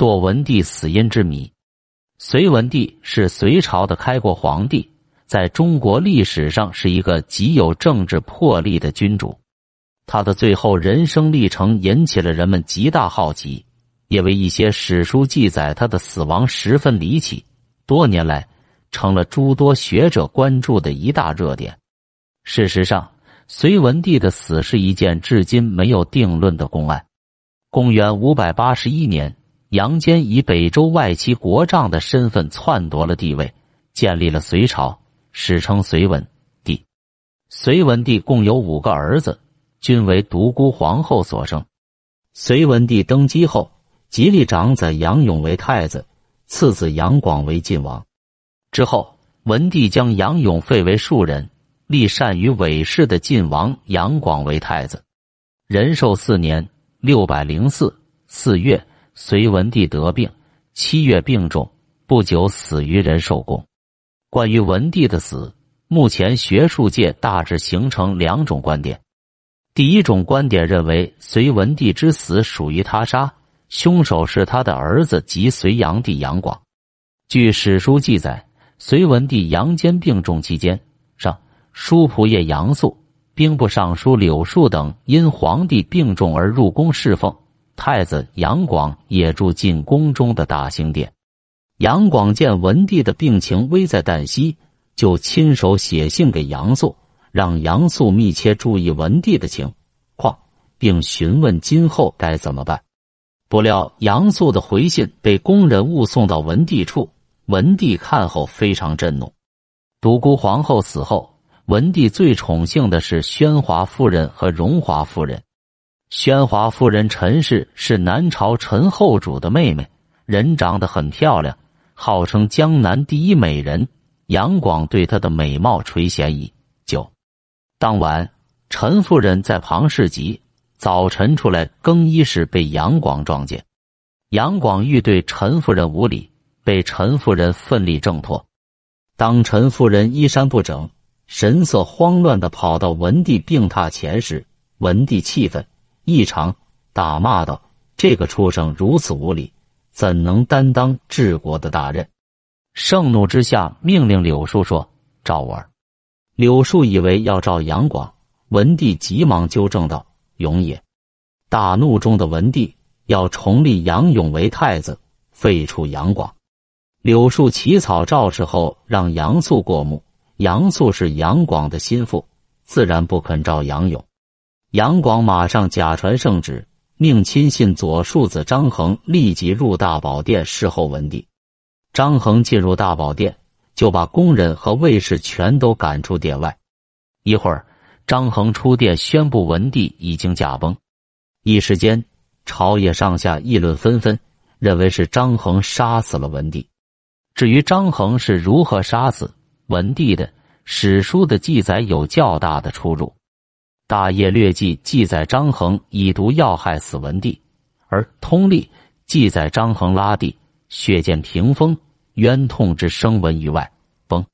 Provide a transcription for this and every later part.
堕文帝死因之谜。隋文帝是隋朝的开国皇帝，在中国历史上是一个极有政治魄力的君主。他的最后人生历程引起了人们极大好奇，因为一些史书记载他的死亡十分离奇，多年来成了诸多学者关注的一大热点。事实上，隋文帝的死是一件至今没有定论的公案。公元五百八十一年，杨坚以北周外戚国丈的身份篡夺了帝位，建立了隋朝，史称隋文帝。隋文帝共有五个儿子。均为独孤皇后所生。隋文帝登基后，吉立长子杨勇为太子，次子杨广为晋王。之后，文帝将杨勇废为庶人，立善于伪事的晋王杨广为太子。仁寿四年（六百零四）四月，隋文帝得病，七月病重，不久死于仁寿宫。关于文帝的死，目前学术界大致形成两种观点。第一种观点认为，隋文帝之死属于他杀，凶手是他的儿子及隋炀帝杨广。据史书记载，隋文帝杨坚病重期间，上书仆射杨素、兵部尚书柳树等因皇帝病重而入宫侍奉，太子杨广也住进宫中的大兴殿。杨广见文帝的病情危在旦夕，就亲手写信给杨素。让杨素密切注意文帝的情况，并询问今后该怎么办。不料杨素的回信被工人误送到文帝处，文帝看后非常震怒。独孤皇后死后，文帝最宠幸的是宣华夫人和荣华夫人。宣华夫人陈氏是南朝陈后主的妹妹，人长得很漂亮，号称江南第一美人。杨广对她的美貌垂涎已久。当晚，陈夫人在旁侍疾，早晨出来更衣时被杨广撞见。杨广欲对陈夫人无礼，被陈夫人奋力挣脱。当陈夫人衣衫不整、神色慌乱的跑到文帝病榻前时，文帝气愤异常，打骂道：“这个畜生如此无礼，怎能担当治国的大任？”盛怒之下，命令柳树说：“赵儿。”柳树以为要召杨广，文帝急忙纠正道：“永也。”大怒中的文帝要重立杨勇为太子，废除杨广。柳树起草诏示后，让杨素过目。杨素是杨广的心腹，自然不肯召杨勇。杨广马上假传圣旨，命亲信左庶子张衡立即入大宝殿侍候文帝。张衡进入大宝殿。就把工人和卫士全都赶出殿外。一会儿，张衡出殿宣布文帝已经驾崩。一时间，朝野上下议论纷纷，认为是张衡杀死了文帝。至于张衡是如何杀死文帝的，史书的记载有较大的出入。《大业略记》记载张衡以毒要害死文帝，而《通历》记载张衡拉帝血溅屏风。冤痛之声闻于外，崩。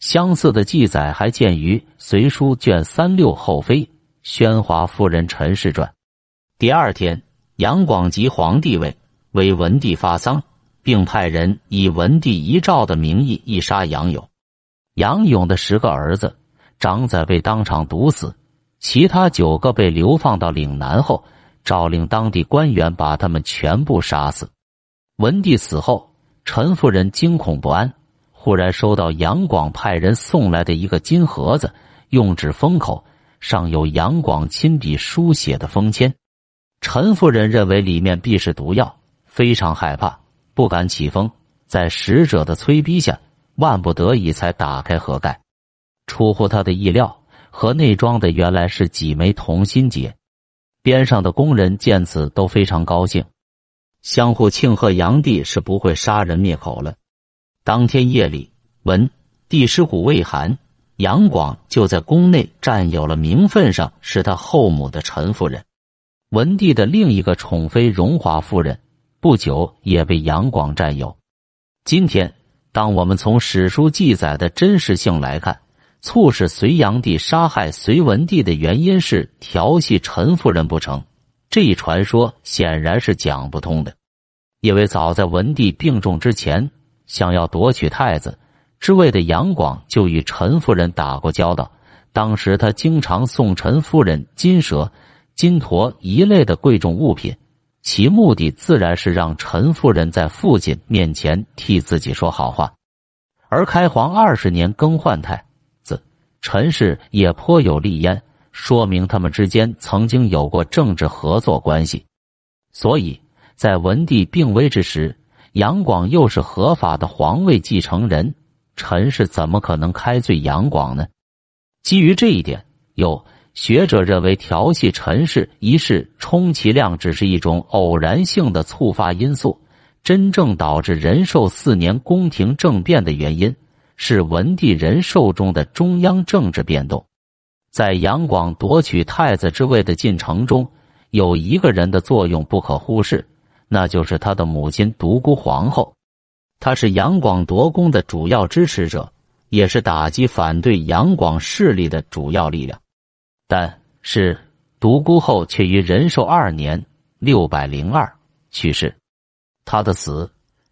相似的记载还见于《隋书》卷三六后妃宣华夫人陈氏传。第二天，杨广即皇帝位，为文帝发丧，并派人以文帝遗诏的名义义杀杨勇。杨勇的十个儿子，长子被当场毒死，其他九个被流放到岭南后，诏令当地官员把他们全部杀死。文帝死后。陈夫人惊恐不安，忽然收到杨广派人送来的一个金盒子，用纸封口，上有杨广亲笔书写的封签。陈夫人认为里面必是毒药，非常害怕，不敢起封。在使者的催逼下，万不得已才打开盒盖。出乎他的意料，和内装的原来是几枚同心结。边上的工人见此都非常高兴。相互庆贺，杨帝是不会杀人灭口了。当天夜里，文帝尸骨未寒，杨广就在宫内占有了名分上是他后母的陈夫人。文帝的另一个宠妃荣华夫人，不久也被杨广占有。今天，当我们从史书记载的真实性来看，促使隋炀帝杀害隋文帝的原因是调戏陈夫人不成？这一传说显然是讲不通的。因为早在文帝病重之前，想要夺取太子之位的杨广就与陈夫人打过交道。当时他经常送陈夫人金蛇、金驼一类的贵重物品，其目的自然是让陈夫人在父亲面前替自己说好话。而开皇二十年更换太，陈氏也颇有立焉，说明他们之间曾经有过政治合作关系。所以在文帝病危之时，杨广又是合法的皇位继承人，陈氏怎么可能开罪杨广呢？基于这一点，有学者认为调戏陈氏一事，充其量只是一种偶然性的触发因素。真正导致仁寿四年宫廷政变的原因，是文帝仁寿中的中央政治变动。在杨广夺取太子之位的进程中，有一个人的作用不可忽视，那就是他的母亲独孤皇后。她是杨广夺宫的主要支持者。也是打击反对杨广势力的主要力量，但是独孤后却于仁寿二年（六百零二）去世。他的死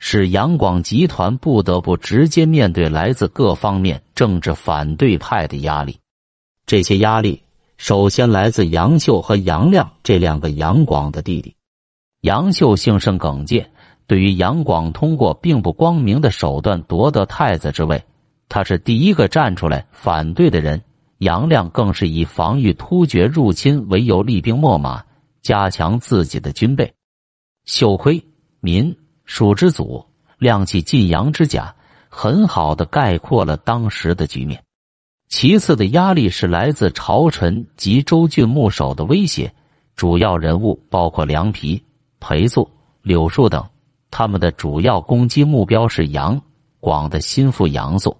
使杨广集团不得不直接面对来自各方面政治反对派的压力。这些压力首先来自杨秀和杨亮这两个杨广的弟弟。杨秀性甚耿介，对于杨广通过并不光明的手段夺得太子之位。他是第一个站出来反对的人，杨亮更是以防御突厥入侵为由厉兵秣马，加强自己的军备。秀亏民蜀之祖，亮起晋阳之甲，很好的概括了当时的局面。其次的压力是来自朝臣及州郡牧守的威胁，主要人物包括梁皮、裴素、柳树等，他们的主要攻击目标是杨广的心腹杨素。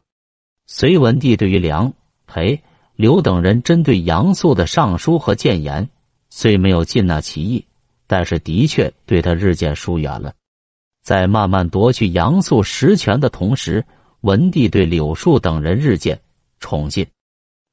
隋文帝对于梁、裴、刘等人针对杨素的上书和谏言，虽没有尽纳其意，但是的确对他日渐疏远了。在慢慢夺去杨素实权的同时，文帝对柳树等人日渐宠信。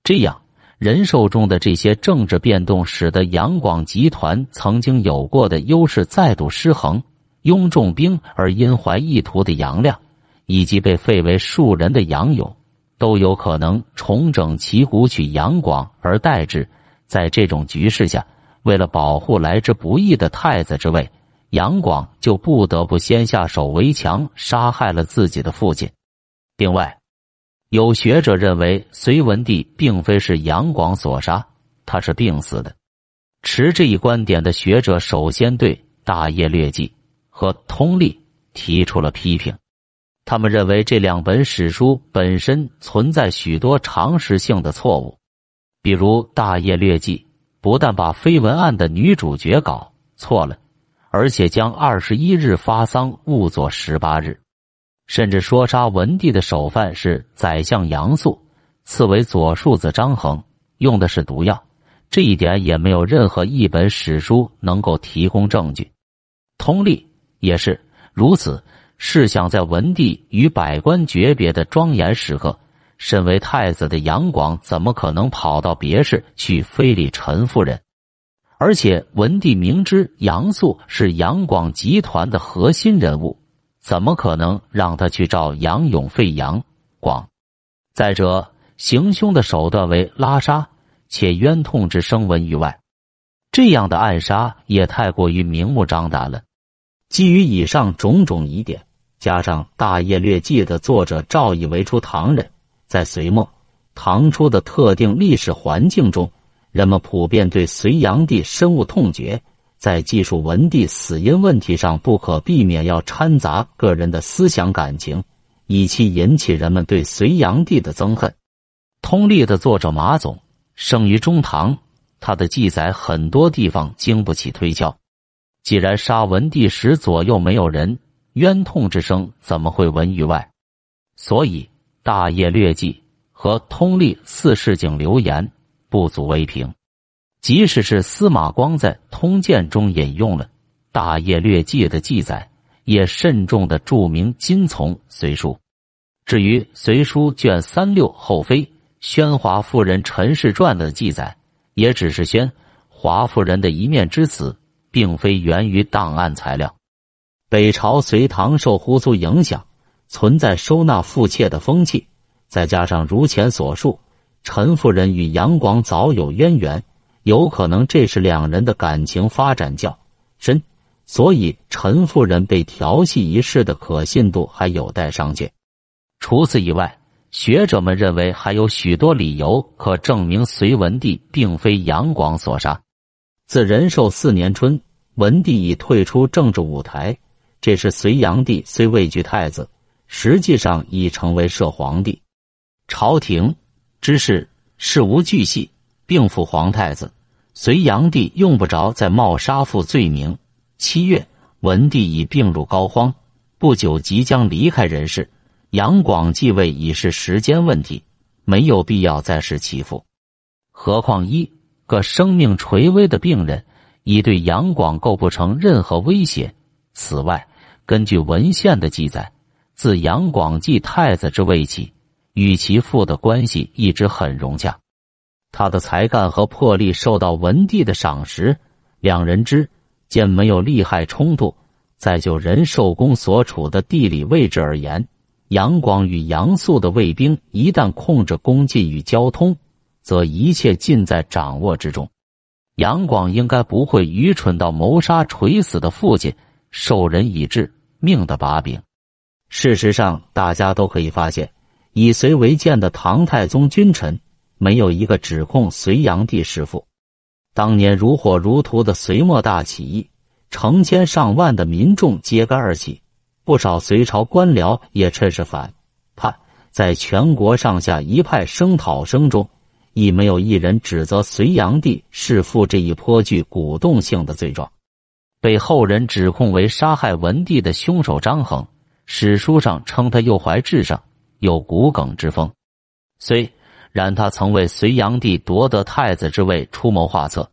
这样，仁寿中的这些政治变动，使得杨广集团曾经有过的优势再度失衡。拥重兵而因怀意图的杨亮，以及被废为庶人的杨勇。都有可能重整旗鼓取杨广而代之。在这种局势下，为了保护来之不易的太子之位，杨广就不得不先下手为强，杀害了自己的父亲。另外，有学者认为隋文帝并非是杨广所杀，他是病死的。持这一观点的学者首先对《大业略记》和《通历》提出了批评。他们认为这两本史书本身存在许多常识性的错误，比如《大业略记》不但把绯闻案的女主角搞错了，而且将二十一日发丧误作十八日，甚至说杀文帝的首犯是宰相杨素，赐为左庶子张衡，用的是毒药。这一点也没有任何一本史书能够提供证据。通历也是如此。试想，在文帝与百官诀别的庄严时刻，身为太子的杨广怎么可能跑到别室去非礼陈夫人？而且，文帝明知杨素是杨广集团的核心人物，怎么可能让他去召杨勇废杨广？再者，行凶的手段为拉杀，且冤痛之声闻于外，这样的暗杀也太过于明目张胆了。基于以上种种疑点。加上《大业略记》的作者赵以为出唐人，在隋末、唐初的特定历史环境中，人们普遍对隋炀帝深恶痛绝，在记述文帝死因问题上，不可避免要掺杂个人的思想感情，以期引起人们对隋炀帝的憎恨。《通历》的作者马总生于中唐，他的记载很多地方经不起推敲。既然杀文帝时左右没有人。冤痛之声怎么会闻于外？所以《大业略记》和《通历四世景留言》不足为凭。即使是司马光在《通鉴》中引用了《大业略记》的记载，也慎重的注明今从《隋书》。至于《隋书》卷三六后妃宣华夫人陈氏传的记载，也只是宣华夫人的一面之词，并非源于档案材料。北朝隋唐受胡族影响，存在收纳妇妾的风气，再加上如前所述，陈夫人与杨广早有渊源，有可能这是两人的感情发展较深，所以陈夫人被调戏一事的可信度还有待商榷。除此以外，学者们认为还有许多理由可证明隋文帝并非杨广所杀。自仁寿四年春，文帝已退出政治舞台。这时，隋炀帝虽位居太子，实际上已成为摄皇帝，朝廷之事事无巨细，并辅皇太子。隋炀帝用不着再冒杀父罪名。七月，文帝已病入膏肓，不久即将离开人世。杨广继位已是时间问题，没有必要再使其父。何况一。个生命垂危的病人，已对杨广构不成任何威胁。此外，根据文献的记载，自杨广继太子之位起，与其父的关系一直很融洽。他的才干和魄力受到文帝的赏识，两人之间没有利害冲突。再就仁寿宫所处的地理位置而言，杨广与杨素的卫兵一旦控制宫禁与交通。则一切尽在掌握之中。杨广应该不会愚蠢到谋杀垂死的父亲，受人以致命的把柄。事实上，大家都可以发现，以隋为鉴的唐太宗君臣，没有一个指控隋炀帝弑父。当年如火如荼的隋末大起义，成千上万的民众揭竿而起，不少隋朝官僚也趁势反叛，在全国上下一派声讨声中。亦没有一人指责隋炀帝弑父这一颇具鼓动性的罪状，被后人指控为杀害文帝的凶手张衡，史书上称他右怀至上，有骨梗之风。虽然他曾为隋炀帝夺得太子之位出谋划策，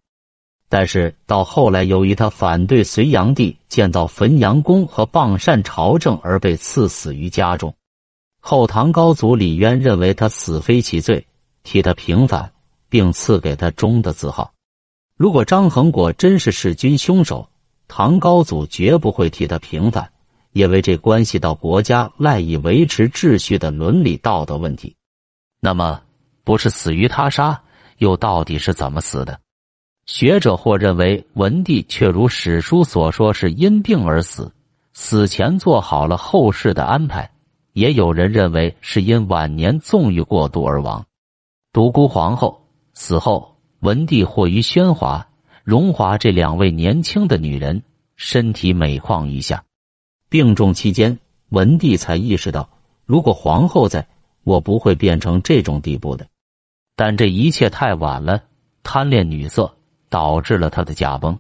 但是到后来，由于他反对隋炀帝建造汾阳宫和傍善朝政，而被赐死于家中。后唐高祖李渊认为他死非其罪。替他平反，并赐给他忠的字号。如果张衡果真是弑君凶手，唐高祖绝不会替他平反，因为这关系到国家赖以维持秩序的伦理道德问题。那么，不是死于他杀，又到底是怎么死的？学者或认为文帝却如史书所说是因病而死，死前做好了后事的安排；也有人认为是因晚年纵欲过度而亡。独孤皇后死后，文帝或于宣华、荣华这两位年轻的女人身体每况愈下。病重期间，文帝才意识到，如果皇后在，我不会变成这种地步的。但这一切太晚了，贪恋女色导致了他的驾崩。